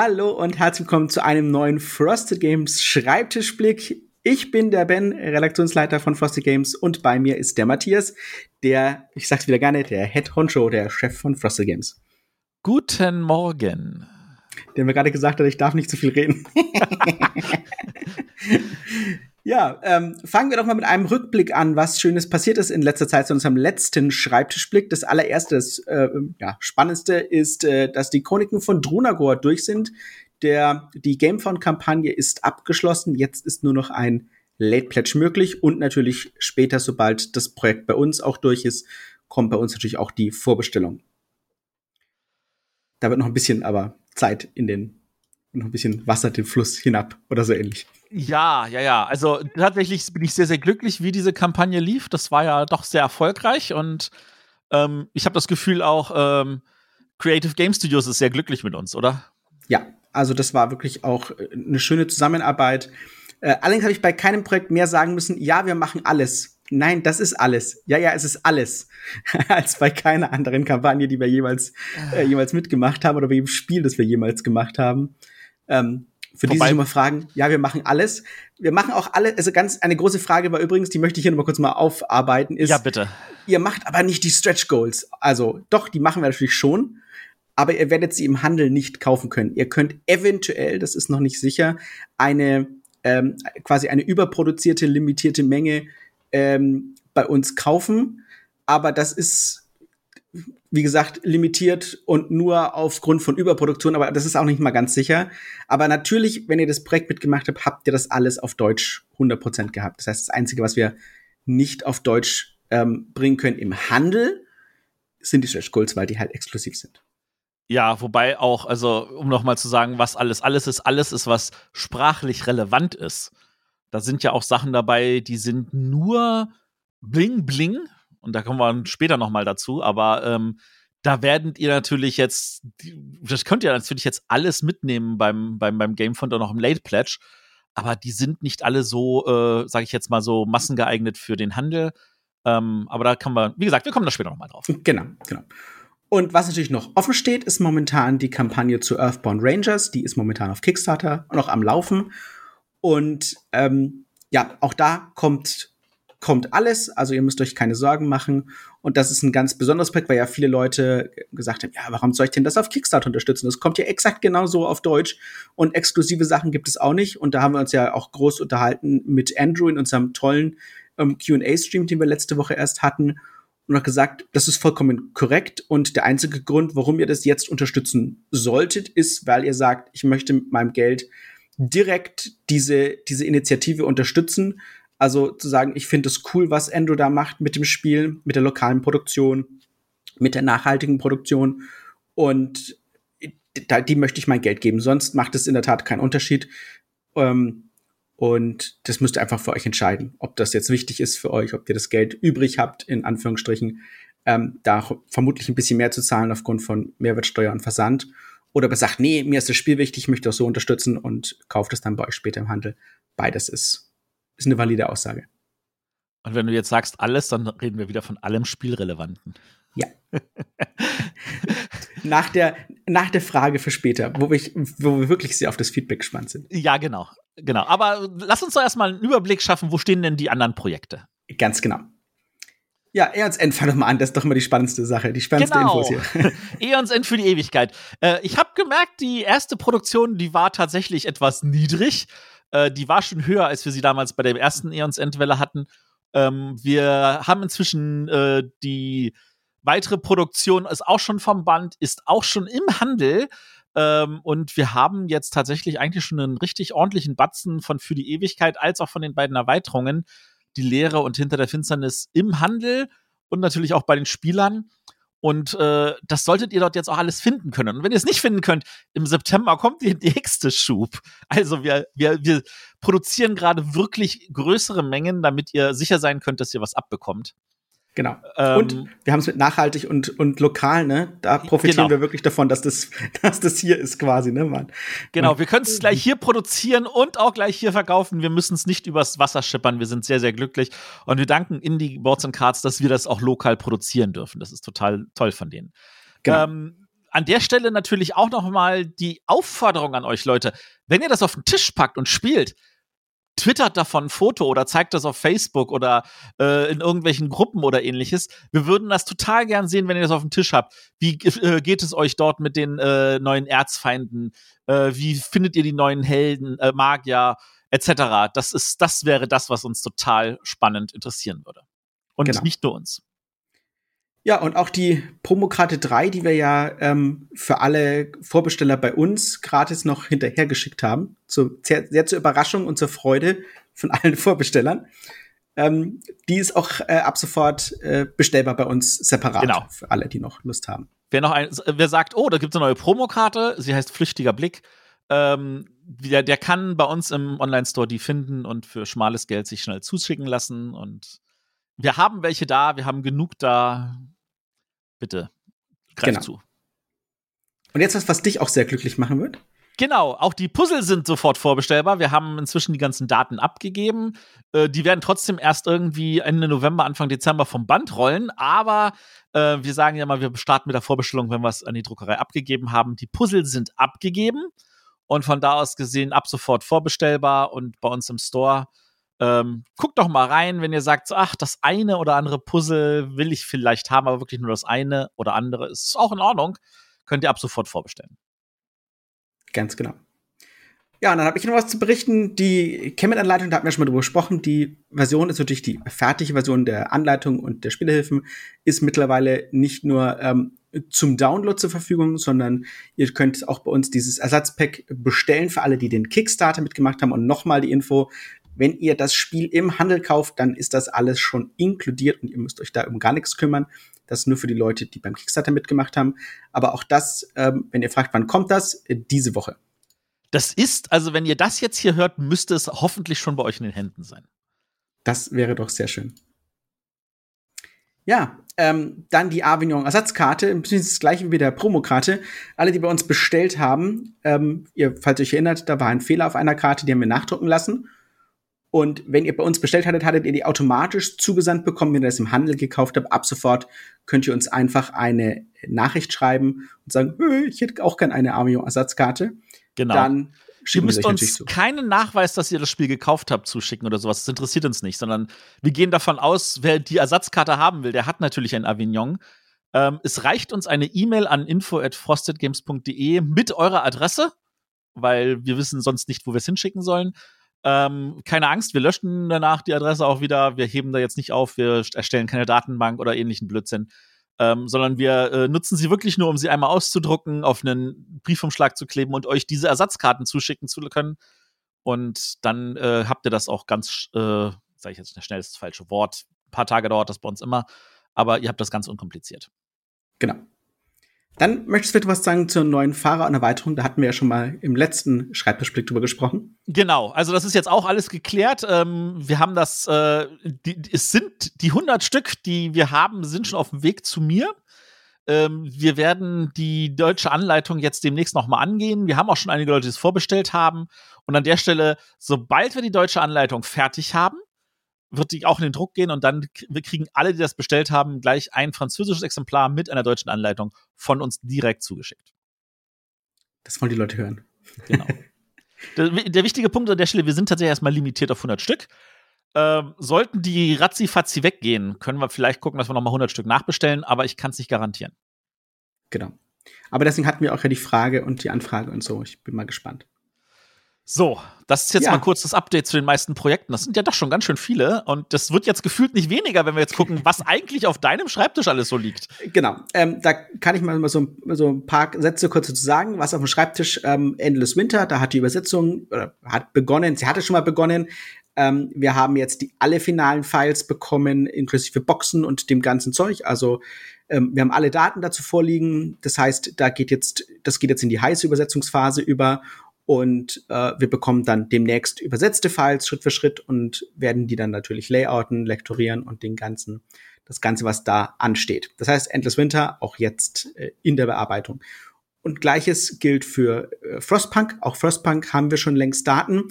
Hallo und herzlich willkommen zu einem neuen Frosted Games Schreibtischblick. Ich bin der Ben, Redaktionsleiter von Frosted Games und bei mir ist der Matthias, der, ich sag's wieder gerne, der Head Honcho, der Chef von Frosted Games. Guten Morgen. Der mir gerade gesagt hat, ich darf nicht zu viel reden. Ja, ähm, fangen wir doch mal mit einem Rückblick an, was Schönes passiert ist in letzter Zeit zu unserem letzten Schreibtischblick. Das allererste, das äh, ja, Spannendste ist, äh, dass die Chroniken von Drunagor durch sind. Der, die Gamefound-Kampagne ist abgeschlossen. Jetzt ist nur noch ein Late Pledge möglich und natürlich später, sobald das Projekt bei uns auch durch ist, kommt bei uns natürlich auch die Vorbestellung. Da wird noch ein bisschen aber Zeit in den noch ein bisschen Wasser den Fluss hinab oder so ähnlich. Ja, ja, ja. Also tatsächlich bin ich sehr, sehr glücklich, wie diese Kampagne lief. Das war ja doch sehr erfolgreich und ähm, ich habe das Gefühl auch, ähm, Creative Game Studios ist sehr glücklich mit uns, oder? Ja, also das war wirklich auch äh, eine schöne Zusammenarbeit. Äh, allerdings habe ich bei keinem Projekt mehr sagen müssen, ja, wir machen alles. Nein, das ist alles. Ja, ja, es ist alles. Als bei keiner anderen Kampagne, die wir jemals, äh, jemals mitgemacht haben oder bei jedem Spiel, das wir jemals gemacht haben. Ähm, für die sich immer fragen, ja, wir machen alles. Wir machen auch alle, also ganz eine große Frage war übrigens, die möchte ich hier nochmal kurz mal aufarbeiten, ist. Ja, bitte. Ihr macht aber nicht die Stretch Goals. Also, doch, die machen wir natürlich schon. Aber ihr werdet sie im Handel nicht kaufen können. Ihr könnt eventuell, das ist noch nicht sicher, eine ähm, quasi eine überproduzierte, limitierte Menge ähm, bei uns kaufen. Aber das ist wie gesagt, limitiert und nur aufgrund von Überproduktion, aber das ist auch nicht mal ganz sicher. Aber natürlich, wenn ihr das Projekt mitgemacht habt, habt ihr das alles auf Deutsch 100% gehabt. Das heißt, das Einzige, was wir nicht auf Deutsch ähm, bringen können im Handel, sind die Stretch Goals, weil die halt exklusiv sind. Ja, wobei auch, also um noch mal zu sagen, was alles alles ist, alles ist, was sprachlich relevant ist. Da sind ja auch Sachen dabei, die sind nur bling bling, und da kommen wir später nochmal dazu, aber ähm, da werdet ihr natürlich jetzt, das könnt ihr natürlich jetzt alles mitnehmen beim, beim, beim Gamefund und auch im Late Pledge, aber die sind nicht alle so, äh, sage ich jetzt mal so, massengeeignet für den Handel. Ähm, aber da kann man, wie gesagt, wir kommen da später nochmal drauf. Genau, genau. Und was natürlich noch offen steht, ist momentan die Kampagne zu Earthbound Rangers. Die ist momentan auf Kickstarter noch am Laufen. Und ähm, ja, auch da kommt kommt alles, also ihr müsst euch keine Sorgen machen. Und das ist ein ganz besonderes Projekt, weil ja viele Leute gesagt haben, ja, warum soll ich denn das auf Kickstarter unterstützen? Das kommt ja exakt genauso auf Deutsch und exklusive Sachen gibt es auch nicht. Und da haben wir uns ja auch groß unterhalten mit Andrew in unserem tollen ähm, Q&A-Stream, den wir letzte Woche erst hatten und hat gesagt, das ist vollkommen korrekt und der einzige Grund, warum ihr das jetzt unterstützen solltet, ist, weil ihr sagt, ich möchte mit meinem Geld direkt diese, diese Initiative unterstützen, also zu sagen, ich finde es cool, was Endo da macht mit dem Spiel, mit der lokalen Produktion, mit der nachhaltigen Produktion. Und da, die möchte ich mein Geld geben. Sonst macht es in der Tat keinen Unterschied. Ähm, und das müsst ihr einfach für euch entscheiden, ob das jetzt wichtig ist für euch, ob ihr das Geld übrig habt, in Anführungsstrichen, ähm, da vermutlich ein bisschen mehr zu zahlen aufgrund von Mehrwertsteuer und Versand. Oder aber sagt, nee, mir ist das Spiel wichtig, ich möchte das so unterstützen und kauft es dann bei euch später im Handel. Beides ist ist eine valide Aussage. Und wenn du jetzt sagst alles, dann reden wir wieder von allem Spielrelevanten. Ja. nach, der, nach der Frage für später, wo wir, wo wir wirklich sehr auf das Feedback gespannt sind. Ja, genau. Genau. Aber lass uns doch erstmal einen Überblick schaffen, wo stehen denn die anderen Projekte? Ganz genau. Ja, Eons End, fang doch mal an, das ist doch mal die spannendste Sache, die spannendste genau. Infos hier. Eons End für die Ewigkeit. Äh, ich habe gemerkt, die erste Produktion, die war tatsächlich etwas niedrig. Äh, die war schon höher, als wir sie damals bei der ersten Eons Endwelle hatten. Ähm, wir haben inzwischen äh, die weitere Produktion ist auch schon vom Band, ist auch schon im Handel. Ähm, und wir haben jetzt tatsächlich eigentlich schon einen richtig ordentlichen Batzen von Für die Ewigkeit als auch von den beiden Erweiterungen. Die Lehre und Hinter der Finsternis im Handel und natürlich auch bei den Spielern. Und äh, das solltet ihr dort jetzt auch alles finden können. Und wenn ihr es nicht finden könnt, im September kommt der nächste Schub. Also wir, wir, wir produzieren gerade wirklich größere Mengen, damit ihr sicher sein könnt, dass ihr was abbekommt. Genau. Ähm, und wir haben es mit nachhaltig und, und lokal, ne? Da profitieren genau. wir wirklich davon, dass das, dass das hier ist quasi, ne, Mann? Genau, wir können es gleich hier produzieren und auch gleich hier verkaufen. Wir müssen es nicht übers Wasser schippern. Wir sind sehr, sehr glücklich. Und wir danken Indie Boards and Cards, dass wir das auch lokal produzieren dürfen. Das ist total toll von denen. Genau. Ähm, an der Stelle natürlich auch noch mal die Aufforderung an euch Leute, wenn ihr das auf den Tisch packt und spielt, twittert davon ein Foto oder zeigt das auf Facebook oder äh, in irgendwelchen Gruppen oder ähnliches. Wir würden das total gern sehen, wenn ihr das auf dem Tisch habt. Wie äh, geht es euch dort mit den äh, neuen Erzfeinden? Äh, wie findet ihr die neuen Helden, äh, Magier etc.? Das ist, das wäre das, was uns total spannend interessieren würde. Und genau. nicht nur uns. Ja, und auch die Promokarte 3, die wir ja ähm, für alle Vorbesteller bei uns gratis noch hinterhergeschickt haben. Zu, sehr, sehr zur Überraschung und zur Freude von allen Vorbestellern. Ähm, die ist auch äh, ab sofort äh, bestellbar bei uns separat genau. für alle, die noch Lust haben. Wer noch ein, wer sagt, oh, da gibt es eine neue Promokarte, sie heißt Flüchtiger Blick, ähm, der, der kann bei uns im Online-Store die finden und für schmales Geld sich schnell zuschicken lassen. Und wir haben welche da, wir haben genug da. Bitte, greif genau. zu. Und jetzt was, was dich auch sehr glücklich machen wird? Genau, auch die Puzzle sind sofort vorbestellbar. Wir haben inzwischen die ganzen Daten abgegeben. Äh, die werden trotzdem erst irgendwie Ende November, Anfang Dezember vom Band rollen. Aber äh, wir sagen ja mal, wir starten mit der Vorbestellung, wenn wir es an die Druckerei abgegeben haben. Die Puzzle sind abgegeben und von da aus gesehen ab sofort vorbestellbar und bei uns im Store. Ähm, guckt doch mal rein, wenn ihr sagt, ach, das eine oder andere Puzzle will ich vielleicht haben, aber wirklich nur das eine oder andere ist auch in Ordnung. Könnt ihr ab sofort vorbestellen. Ganz genau. Ja, und dann habe ich noch was zu berichten. Die Kemet-Anleitung, da hatten wir schon mal drüber gesprochen. Die Version ist natürlich die fertige Version der Anleitung und der Spielehilfen, ist mittlerweile nicht nur ähm, zum Download zur Verfügung, sondern ihr könnt auch bei uns dieses Ersatzpack bestellen für alle, die den Kickstarter mitgemacht haben. Und nochmal die Info, wenn ihr das Spiel im Handel kauft, dann ist das alles schon inkludiert und ihr müsst euch da um gar nichts kümmern. Das ist nur für die Leute, die beim Kickstarter mitgemacht haben. Aber auch das, ähm, wenn ihr fragt, wann kommt das? Äh, diese Woche. Das ist, also wenn ihr das jetzt hier hört, müsste es hoffentlich schon bei euch in den Händen sein. Das wäre doch sehr schön. Ja, ähm, dann die Avignon Ersatzkarte, beziehungsweise das gleiche wie der Promokarte. Alle, die bei uns bestellt haben, ähm, ihr, falls ihr euch erinnert, da war ein Fehler auf einer Karte, die haben wir nachdrucken lassen. Und wenn ihr bei uns bestellt hattet, hattet ihr die automatisch zugesandt bekommen, wenn ihr das im Handel gekauft habt. Ab sofort könnt ihr uns einfach eine Nachricht schreiben und sagen, ich hätte auch gerne eine Avignon Ersatzkarte. Genau. Dann Ihr müsst uns keinen Nachweis, dass ihr das Spiel gekauft habt, zuschicken oder sowas. Das interessiert uns nicht, sondern wir gehen davon aus, wer die Ersatzkarte haben will, der hat natürlich ein Avignon. Ähm, es reicht uns eine E-Mail an info@frostedgames.de mit eurer Adresse, weil wir wissen sonst nicht, wo wir es hinschicken sollen. Ähm, keine Angst, wir löschen danach die Adresse auch wieder. Wir heben da jetzt nicht auf, wir erstellen keine Datenbank oder ähnlichen Blödsinn ähm, sondern wir äh, nutzen sie wirklich nur, um sie einmal auszudrucken, auf einen Briefumschlag zu kleben und euch diese Ersatzkarten zuschicken zu können. Und dann äh, habt ihr das auch ganz, äh, sage ich jetzt schnell das falsche Wort, ein paar Tage dauert das bei uns immer, aber ihr habt das ganz unkompliziert. Genau. Dann möchtest du etwas sagen zur neuen Fahrer und Erweiterung. Da hatten wir ja schon mal im letzten Schreibtischblick drüber gesprochen. Genau, also das ist jetzt auch alles geklärt. Ähm, wir haben das, äh, die, es sind die 100 Stück, die wir haben, sind schon auf dem Weg zu mir. Ähm, wir werden die deutsche Anleitung jetzt demnächst nochmal angehen. Wir haben auch schon einige Leute, die es vorbestellt haben. Und an der Stelle, sobald wir die deutsche Anleitung fertig haben, wird die auch in den Druck gehen und dann wir kriegen alle, die das bestellt haben, gleich ein französisches Exemplar mit einer deutschen Anleitung von uns direkt zugeschickt. Das wollen die Leute hören. Genau. der, der, wichtige Punkt an der Stelle, wir sind tatsächlich erstmal limitiert auf 100 Stück. Ähm, sollten die ratzi-fatzi weggehen, können wir vielleicht gucken, dass wir nochmal 100 Stück nachbestellen, aber ich kann es nicht garantieren. Genau. Aber deswegen hatten wir auch ja die Frage und die Anfrage und so. Ich bin mal gespannt. So, das ist jetzt ja. mal kurz das Update zu den meisten Projekten. Das sind ja doch schon ganz schön viele und das wird jetzt gefühlt nicht weniger, wenn wir jetzt gucken, was eigentlich auf deinem Schreibtisch alles so liegt. Genau, ähm, da kann ich mal so, so ein paar Sätze kurz zu sagen. Was auf dem Schreibtisch ähm, Endless Winter, da hat die Übersetzung oder hat begonnen, sie hatte schon mal begonnen. Ähm, wir haben jetzt die alle finalen Files bekommen, inklusive Boxen und dem ganzen Zeug. Also ähm, wir haben alle Daten dazu vorliegen. Das heißt, da geht jetzt, das geht jetzt in die heiße Übersetzungsphase über und äh, wir bekommen dann demnächst übersetzte Files Schritt für Schritt und werden die dann natürlich layouten, lektorieren und den ganzen, das Ganze, was da ansteht. Das heißt, Endless Winter auch jetzt äh, in der Bearbeitung. Und gleiches gilt für äh, Frostpunk. Auch Frostpunk haben wir schon längst Daten.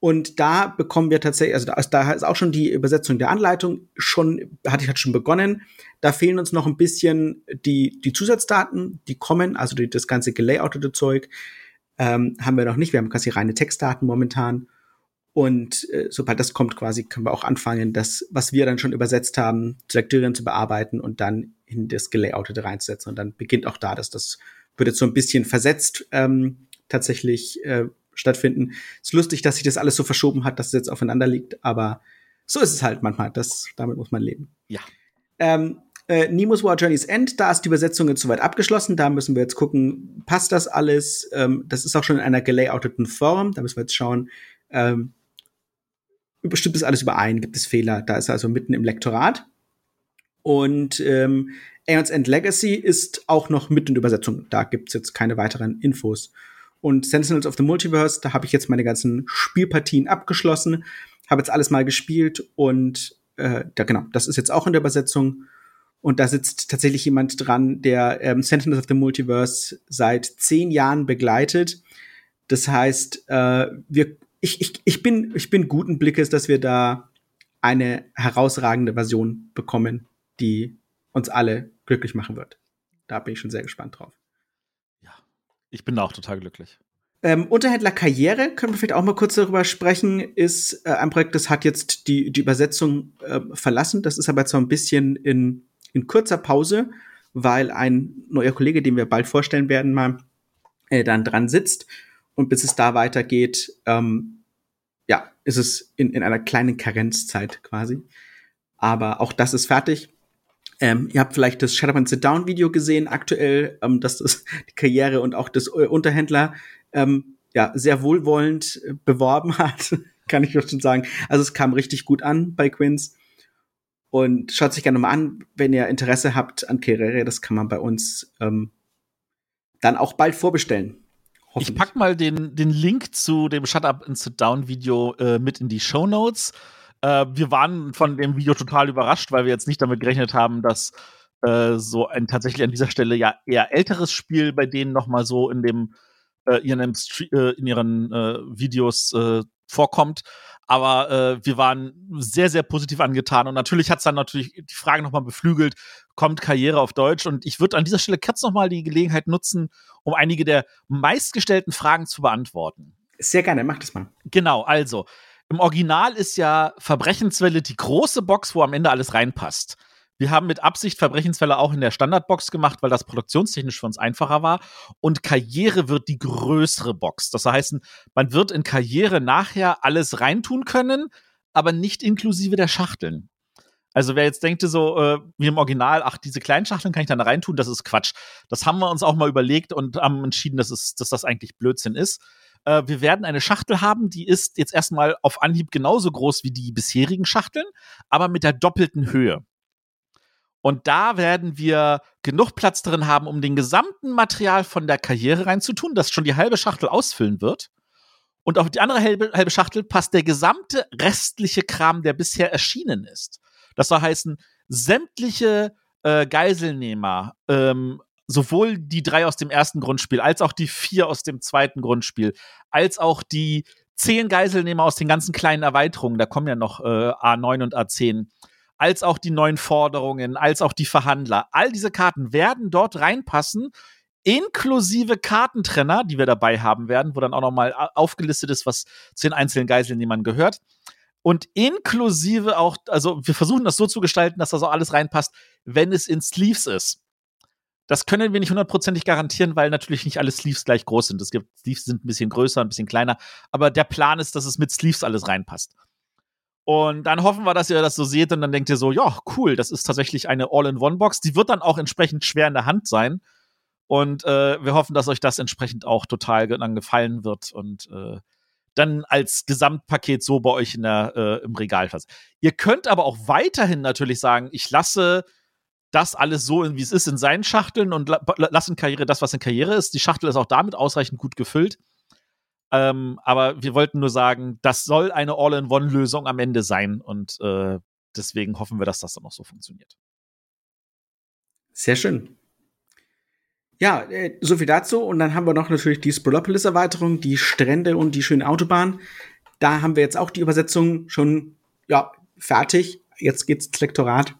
Und da bekommen wir tatsächlich, also da ist, da ist auch schon die Übersetzung der Anleitung schon, hatte ich halt schon begonnen. Da fehlen uns noch ein bisschen die, die Zusatzdaten, die kommen, also die, das ganze gelayoutete Zeug ähm, haben wir noch nicht. Wir haben quasi reine Textdaten momentan. Und äh, sobald das kommt, quasi können wir auch anfangen, das, was wir dann schon übersetzt haben, zu Lektüren zu bearbeiten und dann in das Gelayoutete reinzusetzen. Und dann beginnt auch da, dass das wird jetzt so ein bisschen versetzt ähm, tatsächlich äh, stattfinden. Ist lustig, dass sich das alles so verschoben hat, dass es jetzt aufeinander liegt, aber so ist es halt manchmal. Das, damit muss man leben. Ja. Ähm, äh, Nemo's War Journey's End, da ist die Übersetzung jetzt soweit abgeschlossen. Da müssen wir jetzt gucken, passt das alles? Ähm, das ist auch schon in einer gelayouteten Form. Da müssen wir jetzt schauen, ähm, stimmt das alles überein? Gibt es Fehler? Da ist er also mitten im Lektorat. Und ähm, Aeons End Legacy ist auch noch mitten in Übersetzung. Da gibt's jetzt keine weiteren Infos. Und Sentinels of the Multiverse, da habe ich jetzt meine ganzen Spielpartien abgeschlossen, habe jetzt alles mal gespielt und äh, ja, genau, das ist jetzt auch in der Übersetzung. Und da sitzt tatsächlich jemand dran, der ähm, Sentinels of the Multiverse seit zehn Jahren begleitet. Das heißt, äh, wir ich, ich, ich, bin, ich bin guten Blickes, dass wir da eine herausragende Version bekommen, die uns alle glücklich machen wird. Da bin ich schon sehr gespannt drauf. Ja, ich bin auch total glücklich. Ähm, Unterhändler Karriere, können wir vielleicht auch mal kurz darüber sprechen, ist äh, ein Projekt, das hat jetzt die, die Übersetzung äh, verlassen. Das ist aber zwar ein bisschen in, in kurzer Pause, weil ein neuer Kollege, den wir bald vorstellen werden, mal äh, dann dran sitzt und bis es da weitergeht, ähm, ja, ist es in, in einer kleinen Karenzzeit quasi. Aber auch das ist fertig. Ähm, ihr habt vielleicht das Shadowman Sit Down Video gesehen, aktuell, ähm, dass das die Karriere und auch das äh, Unterhändler ähm, ja sehr wohlwollend äh, beworben hat, kann ich schon sagen. Also es kam richtig gut an bei Quins. Und schaut sich gerne mal an, wenn ihr Interesse habt an Karriere, das kann man bei uns ähm, dann auch bald vorbestellen. Ich pack mal den, den Link zu dem Shut Up and Sit Down Video äh, mit in die Show Notes. Äh, wir waren von dem Video total überrascht, weil wir jetzt nicht damit gerechnet haben, dass äh, so ein tatsächlich an dieser Stelle ja eher älteres Spiel bei denen noch mal so in dem äh, in, ihren, äh, in ihren äh, Videos vorkommt. Aber äh, wir waren sehr, sehr positiv angetan. Und natürlich hat es dann natürlich die Frage nochmal beflügelt, kommt Karriere auf Deutsch? Und ich würde an dieser Stelle kurz nochmal die Gelegenheit nutzen, um einige der meistgestellten Fragen zu beantworten. Sehr gerne, mach das mal. Genau, also. Im Original ist ja Verbrechenswelle die große Box, wo am Ende alles reinpasst. Wir haben mit Absicht Verbrechensfälle auch in der Standardbox gemacht, weil das produktionstechnisch für uns einfacher war. Und Karriere wird die größere Box. Das heißt, man wird in Karriere nachher alles reintun können, aber nicht inklusive der Schachteln. Also wer jetzt denkt so, äh, wie im Original, ach, diese kleinen Schachteln kann ich dann da reintun, das ist Quatsch. Das haben wir uns auch mal überlegt und haben entschieden, dass, es, dass das eigentlich Blödsinn ist. Äh, wir werden eine Schachtel haben, die ist jetzt erstmal auf Anhieb genauso groß wie die bisherigen Schachteln, aber mit der doppelten Höhe. Und da werden wir genug Platz drin haben, um den gesamten Material von der Karriere reinzutun, das schon die halbe Schachtel ausfüllen wird. Und auf die andere halbe, halbe Schachtel passt der gesamte restliche Kram, der bisher erschienen ist. Das soll heißen, sämtliche äh, Geiselnehmer, ähm, sowohl die drei aus dem ersten Grundspiel, als auch die vier aus dem zweiten Grundspiel, als auch die zehn Geiselnehmer aus den ganzen kleinen Erweiterungen, da kommen ja noch äh, A9 und A10, als auch die neuen Forderungen, als auch die Verhandler. All diese Karten werden dort reinpassen, inklusive Kartentrenner, die wir dabei haben werden, wo dann auch nochmal aufgelistet ist, was zu den einzelnen Geiselnehmern gehört. Und inklusive auch, also wir versuchen das so zu gestalten, dass das auch alles reinpasst, wenn es in Sleeves ist. Das können wir nicht hundertprozentig garantieren, weil natürlich nicht alle Sleeves gleich groß sind. Es gibt Sleeves sind ein bisschen größer, ein bisschen kleiner, aber der Plan ist, dass es mit Sleeves alles reinpasst. Und dann hoffen wir, dass ihr das so seht und dann denkt ihr so, ja, cool, das ist tatsächlich eine All-in-One-Box. Die wird dann auch entsprechend schwer in der Hand sein. Und äh, wir hoffen, dass euch das entsprechend auch total dann gefallen wird und äh, dann als Gesamtpaket so bei euch in der, äh, im Regal passt. Ihr könnt aber auch weiterhin natürlich sagen, ich lasse das alles so, wie es ist, in seinen Schachteln und la lasse in Karriere das, was in Karriere ist. Die Schachtel ist auch damit ausreichend gut gefüllt. Ähm, aber wir wollten nur sagen, das soll eine All-in-One-Lösung am Ende sein und äh, deswegen hoffen wir, dass das dann auch so funktioniert. Sehr schön. Ja, äh, so viel dazu. Und dann haben wir noch natürlich die Sprolopolis-Erweiterung, die Strände und die schöne Autobahn. Da haben wir jetzt auch die Übersetzung schon ja, fertig. Jetzt geht's ins Lektorat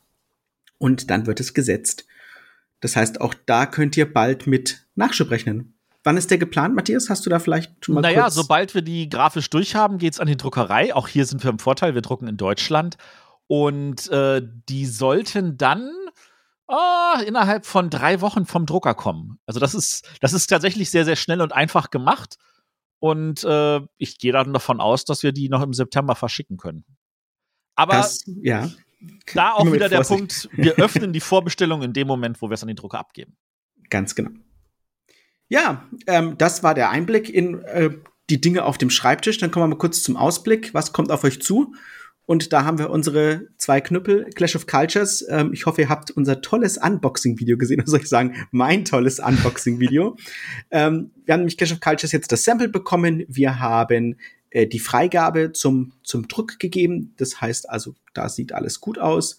und dann wird es gesetzt. Das heißt, auch da könnt ihr bald mit Nachschub rechnen. Wann ist der geplant, Matthias? Hast du da vielleicht schon mal Naja, kurz sobald wir die grafisch durchhaben, geht's an die Druckerei. Auch hier sind wir im Vorteil, wir drucken in Deutschland. Und äh, die sollten dann oh, innerhalb von drei Wochen vom Drucker kommen. Also das ist, das ist tatsächlich sehr, sehr schnell und einfach gemacht. Und äh, ich gehe dann davon aus, dass wir die noch im September verschicken können. Aber das, ja. da auch wieder der Punkt, wir öffnen die Vorbestellung in dem Moment, wo wir es an den Drucker abgeben. Ganz genau. Ja, ähm, das war der Einblick in äh, die Dinge auf dem Schreibtisch. Dann kommen wir mal kurz zum Ausblick. Was kommt auf euch zu? Und da haben wir unsere zwei Knüppel, Clash of Cultures. Ähm, ich hoffe, ihr habt unser tolles Unboxing-Video gesehen. Oder soll ich sagen, mein tolles Unboxing-Video. ähm, wir haben nämlich Clash of Cultures jetzt das Sample bekommen. Wir haben äh, die Freigabe zum, zum Druck gegeben. Das heißt also, da sieht alles gut aus.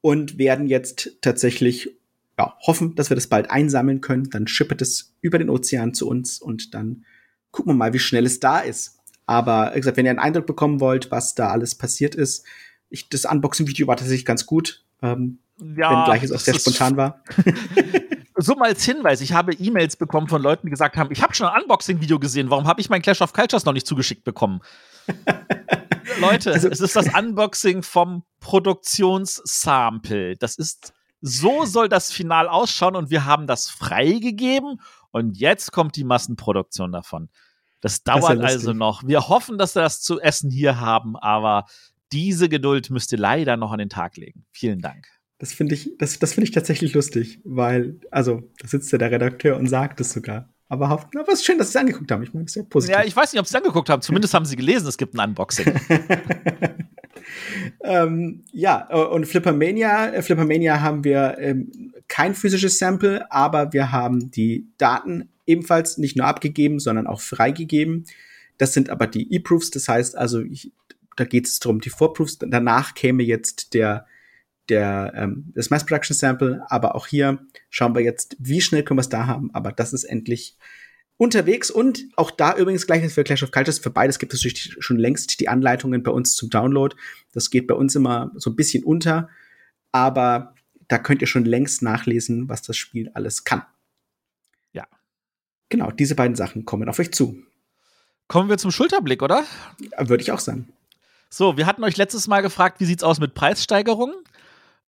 Und werden jetzt tatsächlich ja, hoffen, dass wir das bald einsammeln können. Dann schippert es über den Ozean zu uns und dann gucken wir mal, wie schnell es da ist. Aber wie gesagt, wenn ihr einen Eindruck bekommen wollt, was da alles passiert ist, ich, das Unboxing-Video war tatsächlich ganz gut. Ähm, ja, wenn gleich es auch sehr spontan war. so mal als Hinweis, ich habe E-Mails bekommen von Leuten, die gesagt haben, ich habe schon ein Unboxing-Video gesehen, warum habe ich mein Clash of Cultures noch nicht zugeschickt bekommen? Leute, also, es ist das Unboxing vom Produktionssample. Das ist, so soll das Final ausschauen und wir haben das freigegeben und jetzt kommt die Massenproduktion davon. Das dauert das ja also noch. Wir hoffen, dass wir das zu essen hier haben, aber diese Geduld müsst ihr leider noch an den Tag legen. Vielen Dank. Das finde ich, das, das finde ich tatsächlich lustig, weil, also, da sitzt ja der Redakteur und sagt es sogar. Aber, aber es ist schön, dass sie es angeguckt haben. Ich meine, das ist ja positiv. Ja, ich weiß nicht, ob sie es angeguckt haben. Zumindest haben sie gelesen, es gibt ein Unboxing. ähm, ja, und Flippermania, äh, Flippermania haben wir ähm, kein physisches Sample, aber wir haben die Daten ebenfalls nicht nur abgegeben, sondern auch freigegeben. Das sind aber die E-Proofs, das heißt also, ich, da geht es darum, die Vorproofs. Danach käme jetzt der, der, ähm, das Mass Production Sample, aber auch hier schauen wir jetzt, wie schnell können wir es da haben. Aber das ist endlich unterwegs und auch da übrigens gleiches für Clash of Cultures. Für beides gibt es natürlich schon längst die Anleitungen bei uns zum Download. Das geht bei uns immer so ein bisschen unter, aber da könnt ihr schon längst nachlesen, was das Spiel alles kann. Genau, diese beiden Sachen kommen auf euch zu. Kommen wir zum Schulterblick, oder? Würde ich auch sagen. So, wir hatten euch letztes Mal gefragt, wie sieht's aus mit Preissteigerungen?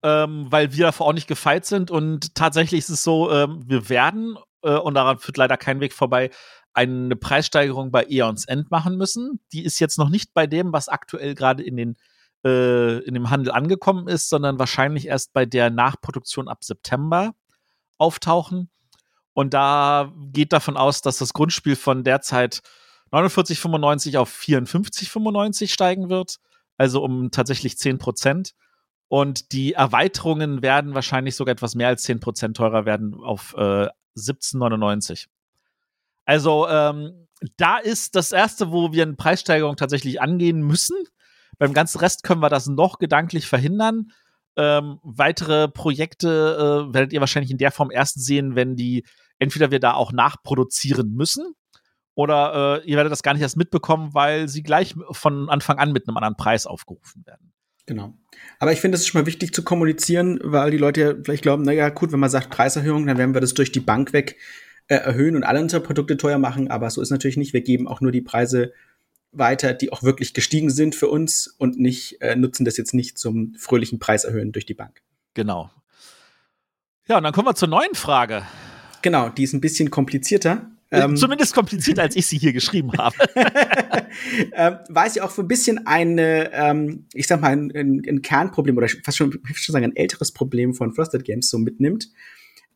Ähm, weil wir davor auch nicht gefeit sind und tatsächlich ist es so, ähm, wir werden, äh, und daran führt leider kein Weg vorbei, eine Preissteigerung bei Eons End machen müssen. Die ist jetzt noch nicht bei dem, was aktuell gerade in äh, in dem Handel angekommen ist, sondern wahrscheinlich erst bei der Nachproduktion ab September auftauchen. Und da geht davon aus, dass das Grundspiel von derzeit 49,95 auf 54,95 steigen wird. Also um tatsächlich 10 Prozent. Und die Erweiterungen werden wahrscheinlich sogar etwas mehr als 10 Prozent teurer werden auf äh, 17,99. Also ähm, da ist das erste, wo wir eine Preissteigerung tatsächlich angehen müssen. Beim ganzen Rest können wir das noch gedanklich verhindern. Ähm, weitere Projekte äh, werdet ihr wahrscheinlich in der Form erst sehen, wenn die entweder wir da auch nachproduzieren müssen oder äh, ihr werdet das gar nicht erst mitbekommen, weil sie gleich von Anfang an mit einem anderen Preis aufgerufen werden. Genau. Aber ich finde, es ist schon mal wichtig zu kommunizieren, weil die Leute ja vielleicht glauben, naja, gut, wenn man sagt Preiserhöhung, dann werden wir das durch die Bank weg äh, erhöhen und alle unsere Produkte teuer machen. Aber so ist natürlich nicht. Wir geben auch nur die Preise weiter, die auch wirklich gestiegen sind für uns und nicht äh, nutzen das jetzt nicht zum fröhlichen Preiserhöhen durch die Bank. Genau. Ja, und dann kommen wir zur neuen Frage. Genau, die ist ein bisschen komplizierter. Ähm, Zumindest komplizierter, als ich sie hier geschrieben habe. ähm, weil sie auch so ein bisschen eine, ähm, ich sag mal, ein, ein, ein, Kernproblem oder fast schon, ich schon sagen, ein älteres Problem von Frosted Games so mitnimmt.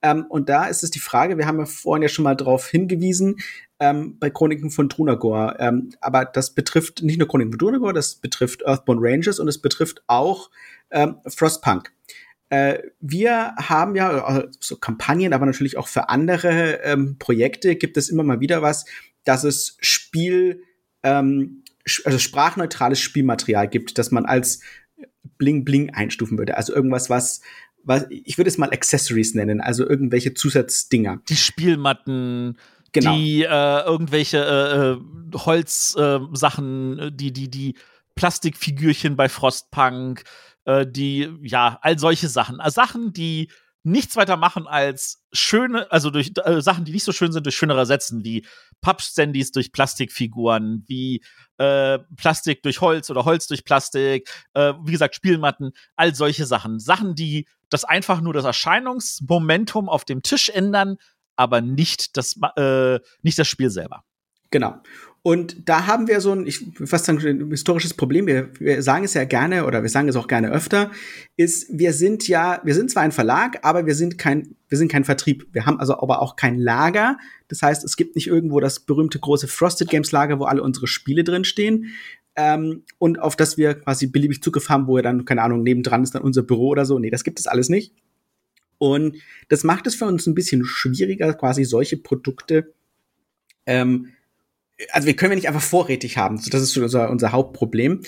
Ähm, und da ist es die Frage, wir haben ja vorhin ja schon mal darauf hingewiesen, ähm, bei Chroniken von Drunagor. Ähm, aber das betrifft nicht nur Chroniken von Drunagor, das betrifft Earthborn Rangers und es betrifft auch ähm, Frostpunk. Äh, wir haben ja äh, so Kampagnen, aber natürlich auch für andere ähm, Projekte gibt es immer mal wieder was, dass es Spiel, ähm, also sprachneutrales Spielmaterial gibt, das man als Bling Bling einstufen würde. Also irgendwas, was was, ich würde es mal Accessories nennen, also irgendwelche Zusatzdinger. Die Spielmatten, genau. die äh, irgendwelche äh, äh Holzsachen, äh, die, die, die Plastikfigürchen bei Frostpunk, äh, die, ja, all solche Sachen. Also Sachen, die nichts weiter machen als schöne, also durch äh, Sachen, die nicht so schön sind, durch schönere ersetzen, wie Pappstandys durch Plastikfiguren, wie äh, Plastik durch Holz oder Holz durch Plastik, äh, wie gesagt, Spielmatten, all solche Sachen. Sachen, die das einfach nur das Erscheinungsmomentum auf dem Tisch ändern, aber nicht das, äh, nicht das Spiel selber. Genau. Und da haben wir so ein, ich fast sagen, ein historisches Problem. Wir, wir sagen es ja gerne oder wir sagen es auch gerne öfter, ist, wir sind ja, wir sind zwar ein Verlag, aber wir sind kein, wir sind kein Vertrieb. Wir haben also aber auch kein Lager. Das heißt, es gibt nicht irgendwo das berühmte große Frosted Games Lager, wo alle unsere Spiele drin stehen. Ähm, und auf das wir quasi beliebig Zugriff haben, wo wir dann, keine Ahnung, nebendran ist dann unser Büro oder so. Nee, das gibt es alles nicht. Und das macht es für uns ein bisschen schwieriger, quasi solche Produkte ähm, also wir können wir nicht einfach vorrätig haben. Das ist unser, unser Hauptproblem.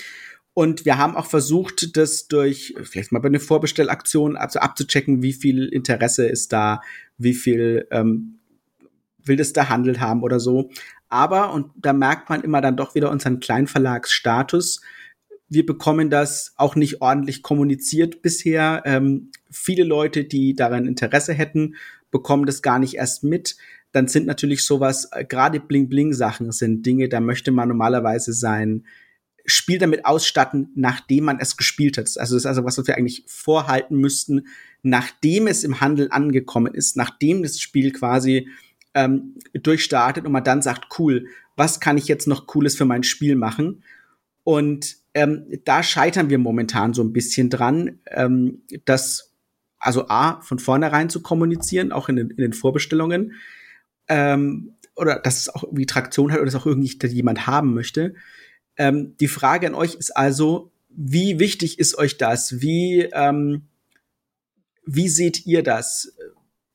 Und wir haben auch versucht, das durch vielleicht mal bei einer Vorbestellaktion also abzuchecken, wie viel Interesse ist da, wie viel ähm, will das der Handel haben oder so. Aber, und da merkt man immer dann doch wieder unseren Kleinverlagsstatus, wir bekommen das auch nicht ordentlich kommuniziert bisher. Ähm, viele Leute, die daran Interesse hätten, bekommen das gar nicht erst mit dann sind natürlich sowas, äh, gerade Bling-Bling-Sachen sind Dinge, da möchte man normalerweise sein Spiel damit ausstatten, nachdem man es gespielt hat. Also das ist also was, was wir eigentlich vorhalten müssten, nachdem es im Handel angekommen ist, nachdem das Spiel quasi ähm, durchstartet und man dann sagt, cool, was kann ich jetzt noch Cooles für mein Spiel machen? Und ähm, da scheitern wir momentan so ein bisschen dran, ähm, das also A, von vornherein zu kommunizieren, auch in den, in den Vorbestellungen, ähm, oder dass es auch irgendwie Traktion hat oder dass auch irgendwie jemand haben möchte. Ähm, die Frage an euch ist also, wie wichtig ist euch das? Wie, ähm, wie seht ihr das?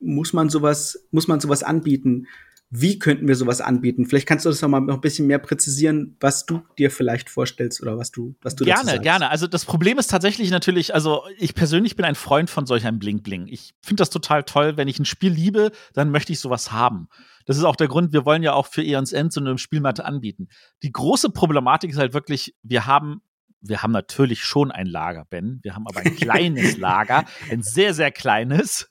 Muss man sowas, muss man sowas anbieten? Wie könnten wir sowas anbieten? Vielleicht kannst du das noch mal noch ein bisschen mehr präzisieren, was du dir vielleicht vorstellst oder was du, was du Gerne, gerne. Also das Problem ist tatsächlich natürlich, also ich persönlich bin ein Freund von solch einem Bling-Bling. Ich finde das total toll. Wenn ich ein Spiel liebe, dann möchte ich sowas haben. Das ist auch der Grund, wir wollen ja auch für Eons End so eine Spielmatte anbieten. Die große Problematik ist halt wirklich, wir haben wir haben natürlich schon ein Lager, Ben. Wir haben aber ein kleines Lager, ein sehr, sehr kleines.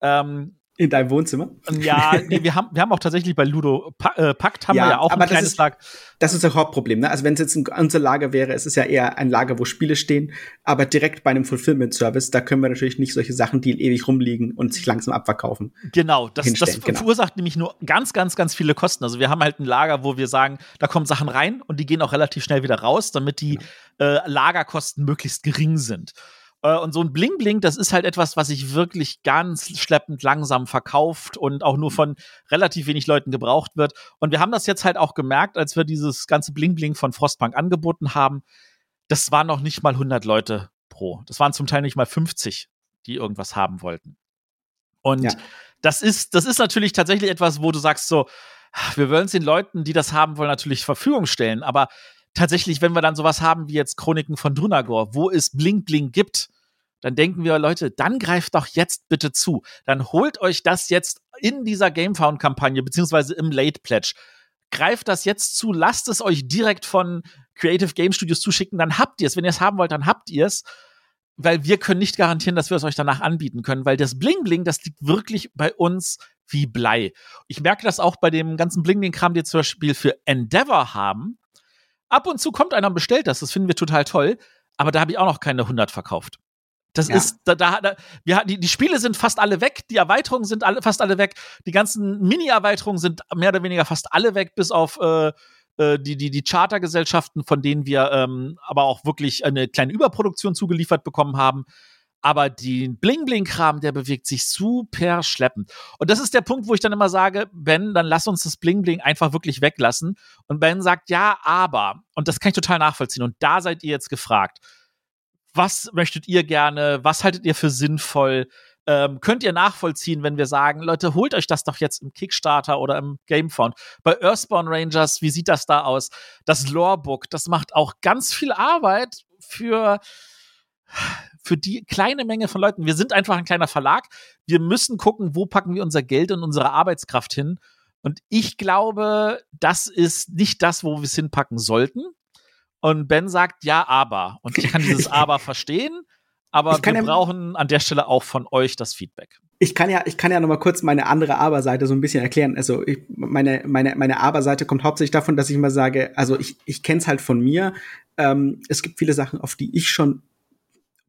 Ähm, in deinem Wohnzimmer? Ja, nee, wir haben, wir haben auch tatsächlich bei Ludo äh, Pakt haben ja, wir ja auch ein kleines Lager. Das ist das Hauptproblem, ne? Also wenn es jetzt ein, unser Lager wäre, es ist ja eher ein Lager, wo Spiele stehen, aber direkt bei einem Fulfillment-Service, da können wir natürlich nicht solche Sachen, die ewig rumliegen und sich langsam abverkaufen. Genau, das, das genau. verursacht nämlich nur ganz, ganz, ganz viele Kosten. Also wir haben halt ein Lager, wo wir sagen, da kommen Sachen rein und die gehen auch relativ schnell wieder raus, damit die genau. äh, Lagerkosten möglichst gering sind. Äh, und so ein Bling Bling, das ist halt etwas, was sich wirklich ganz schleppend langsam verkauft und auch nur von relativ wenig Leuten gebraucht wird. Und wir haben das jetzt halt auch gemerkt, als wir dieses ganze Bling Bling von Frostbank angeboten haben. Das waren noch nicht mal 100 Leute pro. Das waren zum Teil nicht mal 50, die irgendwas haben wollten. Und ja. das ist, das ist natürlich tatsächlich etwas, wo du sagst so, wir wollen es den Leuten, die das haben wollen, natürlich zur Verfügung stellen. Aber tatsächlich, wenn wir dann sowas haben wie jetzt Chroniken von Drunagor, wo es Blink Blink gibt, dann denken wir, Leute, dann greift doch jetzt bitte zu. Dann holt euch das jetzt in dieser Gamefound-Kampagne, beziehungsweise im Late Pledge. Greift das jetzt zu, lasst es euch direkt von Creative Game Studios zuschicken, dann habt ihr es. Wenn ihr es haben wollt, dann habt ihr es. Weil wir können nicht garantieren, dass wir es euch danach anbieten können, weil das Bling Bling, das liegt wirklich bei uns wie Blei. Ich merke das auch bei dem ganzen Bling Bling-Kram, die zum Beispiel für Endeavor haben Ab und zu kommt einer und bestellt das, das finden wir total toll, aber da habe ich auch noch keine 100 verkauft. Das ja. ist, da, da, da wir, die, die Spiele sind fast alle weg, die Erweiterungen sind alle, fast alle weg, die ganzen Mini-Erweiterungen sind mehr oder weniger fast alle weg, bis auf äh, äh die, die, die Chartergesellschaften, von denen wir ähm, aber auch wirklich eine kleine Überproduktion zugeliefert bekommen haben. Aber den Bling-Bling-Kram, der bewegt sich super schleppend. Und das ist der Punkt, wo ich dann immer sage, Ben, dann lass uns das Bling-Bling einfach wirklich weglassen. Und Ben sagt, ja, aber. Und das kann ich total nachvollziehen. Und da seid ihr jetzt gefragt. Was möchtet ihr gerne? Was haltet ihr für sinnvoll? Ähm, könnt ihr nachvollziehen, wenn wir sagen, Leute, holt euch das doch jetzt im Kickstarter oder im Gamefound. Bei Earthbound Rangers, wie sieht das da aus? Das Lorebook, das macht auch ganz viel Arbeit für für die kleine Menge von Leuten. Wir sind einfach ein kleiner Verlag. Wir müssen gucken, wo packen wir unser Geld und unsere Arbeitskraft hin. Und ich glaube, das ist nicht das, wo wir es hinpacken sollten. Und Ben sagt, ja, aber. Und ich kann dieses aber verstehen, aber wir ja, brauchen an der Stelle auch von euch das Feedback. Ich kann ja, ich kann ja noch mal kurz meine andere Aber-Seite so ein bisschen erklären. Also ich, meine, meine, meine Aber-Seite kommt hauptsächlich davon, dass ich immer sage, also ich, ich kenne es halt von mir. Ähm, es gibt viele Sachen, auf die ich schon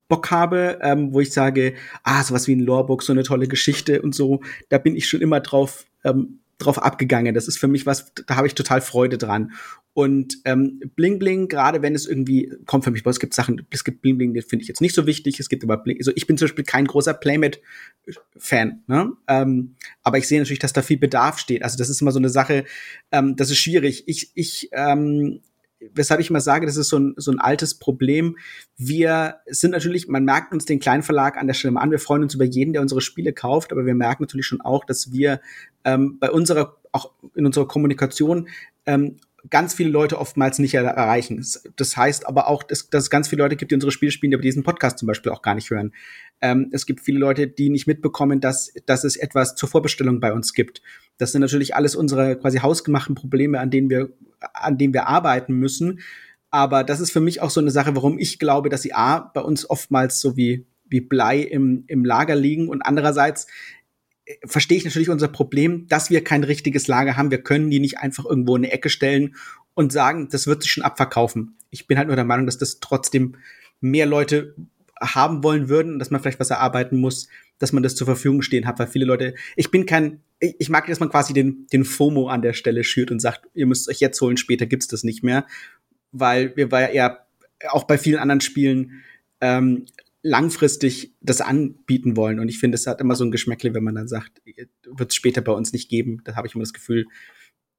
Bock habe, ähm, wo ich sage, ah, sowas wie ein Lorebook, so eine tolle Geschichte und so, da bin ich schon immer drauf ähm, drauf abgegangen. Das ist für mich was, da habe ich total Freude dran. Und ähm, Bling Bling, gerade wenn es irgendwie kommt für mich, weil es gibt Sachen, es gibt Bling Bling, das finde ich jetzt nicht so wichtig. Es gibt aber Bling, also ich bin zum Beispiel kein großer Playmate-Fan, ne? Ähm, aber ich sehe natürlich, dass da viel Bedarf steht. Also das ist immer so eine Sache, ähm, das ist schwierig. Ich, ich ähm, weshalb ich immer sage, das ist so ein, so ein altes Problem. Wir sind natürlich, man merkt uns den kleinen Verlag an der Stelle mal an, wir freuen uns über jeden, der unsere Spiele kauft, aber wir merken natürlich schon auch, dass wir ähm, bei unserer, auch in unserer Kommunikation ähm, ganz viele Leute oftmals nicht erreichen. Das heißt aber auch, dass, dass es ganz viele Leute gibt, die unsere Spiele spielen, die aber diesen Podcast zum Beispiel auch gar nicht hören. Ähm, es gibt viele Leute, die nicht mitbekommen, dass, dass es etwas zur Vorbestellung bei uns gibt. Das sind natürlich alles unsere quasi hausgemachten Probleme, an denen wir, an denen wir arbeiten müssen. Aber das ist für mich auch so eine Sache, warum ich glaube, dass sie A, bei uns oftmals so wie, wie Blei im, im Lager liegen und andererseits verstehe ich natürlich unser Problem, dass wir kein richtiges Lager haben. Wir können die nicht einfach irgendwo in eine Ecke stellen und sagen, das wird sich schon abverkaufen. Ich bin halt nur der Meinung, dass das trotzdem mehr Leute haben wollen würden dass man vielleicht was erarbeiten muss, dass man das zur Verfügung stehen hat, weil viele Leute, ich bin kein, ich mag, dass man quasi den, den FOMO an der Stelle schürt und sagt, ihr müsst euch jetzt holen, später gibt's das nicht mehr, weil wir war ja eher auch bei vielen anderen Spielen ähm, langfristig das anbieten wollen. Und ich finde, es hat immer so ein Geschmäckle, wenn man dann sagt, wird es später bei uns nicht geben. Da habe ich immer das Gefühl,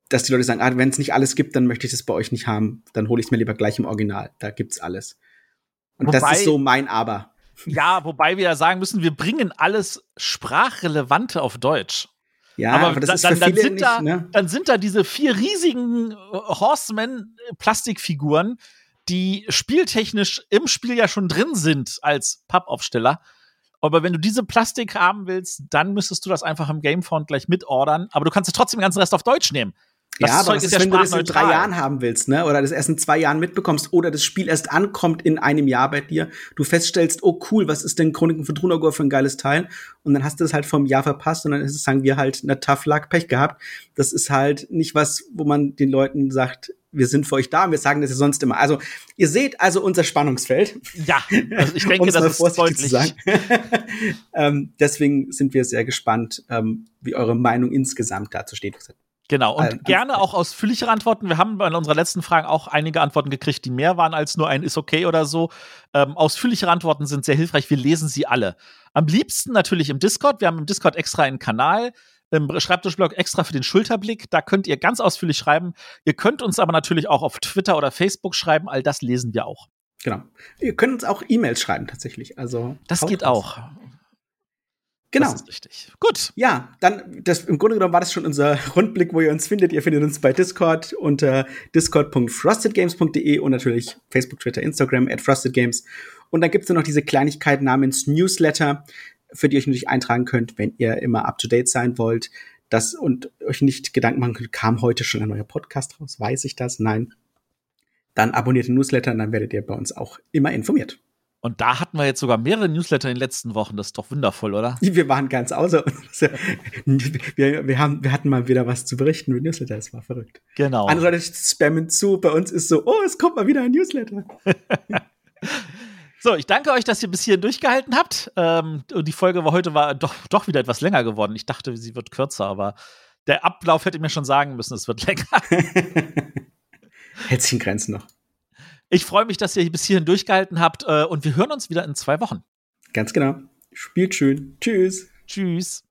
dass die Leute sagen, ah, wenn es nicht alles gibt, dann möchte ich das bei euch nicht haben. Dann hole ich es mir lieber gleich im Original. Da gibt's alles. Und wobei, das ist so mein Aber. Ja, wobei wir ja sagen müssen, wir bringen alles Sprachrelevante auf Deutsch. Ja, aber, aber das da, ist für dann, dann sind nicht, da, ne? dann sind da diese vier riesigen Horseman-Plastikfiguren, die spieltechnisch im Spiel ja schon drin sind als Pappaufsteller. Aber wenn du diese Plastik haben willst, dann müsstest du das einfach im Gamefont gleich mitordern. Aber du kannst es trotzdem den ganzen Rest auf Deutsch nehmen. Das ja, aber was ist, wenn du das in drei Jahren haben willst, ne? Oder das erst in zwei Jahren mitbekommst oder das Spiel erst ankommt in einem Jahr bei dir, du feststellst, oh cool, was ist denn Chroniken von Drunagor für ein geiles Teil? Und dann hast du es halt vom Jahr verpasst und dann ist es, sagen wir halt, eine Tough Luck, Pech gehabt. Das ist halt nicht was, wo man den Leuten sagt, wir sind für euch da und wir sagen das ja sonst immer. Also, ihr seht also unser Spannungsfeld. Ja, also ich denke, das ist deutlich. ähm, deswegen sind wir sehr gespannt, ähm, wie eure Meinung insgesamt dazu steht. Genau, und ähm, gerne auch ausführlichere Antworten. Wir haben bei unserer letzten Frage auch einige Antworten gekriegt, die mehr waren als nur ein ist okay oder so. Ähm, ausführlichere Antworten sind sehr hilfreich. Wir lesen sie alle. Am liebsten natürlich im Discord. Wir haben im Discord extra einen Kanal, im Schreibtischblog extra für den Schulterblick. Da könnt ihr ganz ausführlich schreiben. Ihr könnt uns aber natürlich auch auf Twitter oder Facebook schreiben. All das lesen wir auch. Genau. Ihr könnt uns auch E-Mails schreiben tatsächlich. Also das geht auch. Genau. Das ist richtig. Gut. Ja, dann, das, im Grunde genommen war das schon unser Rundblick, wo ihr uns findet. Ihr findet uns bei Discord unter discord.frostedgames.de und natürlich Facebook, Twitter, Instagram at frostedgames. Und dann gibt es noch diese Kleinigkeit namens Newsletter, für die ihr euch natürlich eintragen könnt, wenn ihr immer up to date sein wollt. Das und euch nicht Gedanken machen könnt, kam heute schon ein neuer Podcast raus? Weiß ich das? Nein. Dann abonniert den Newsletter und dann werdet ihr bei uns auch immer informiert. Und da hatten wir jetzt sogar mehrere Newsletter in den letzten Wochen. Das ist doch wundervoll, oder? Wir waren ganz außer uns. Wir, wir, haben, wir hatten mal wieder was zu berichten mit Newsletter. Es war verrückt. Genau. Andere Leute spammen zu. Bei uns ist so, oh, es kommt mal wieder ein Newsletter. so, ich danke euch, dass ihr bis hierhin durchgehalten habt. Ähm, die Folge war heute war doch, doch wieder etwas länger geworden. Ich dachte, sie wird kürzer, aber der Ablauf hätte mir schon sagen müssen, es wird länger. Hält sich in Grenzen noch. Ich freue mich, dass ihr bis hierhin durchgehalten habt äh, und wir hören uns wieder in zwei Wochen. Ganz genau. Spielt schön. Tschüss. Tschüss.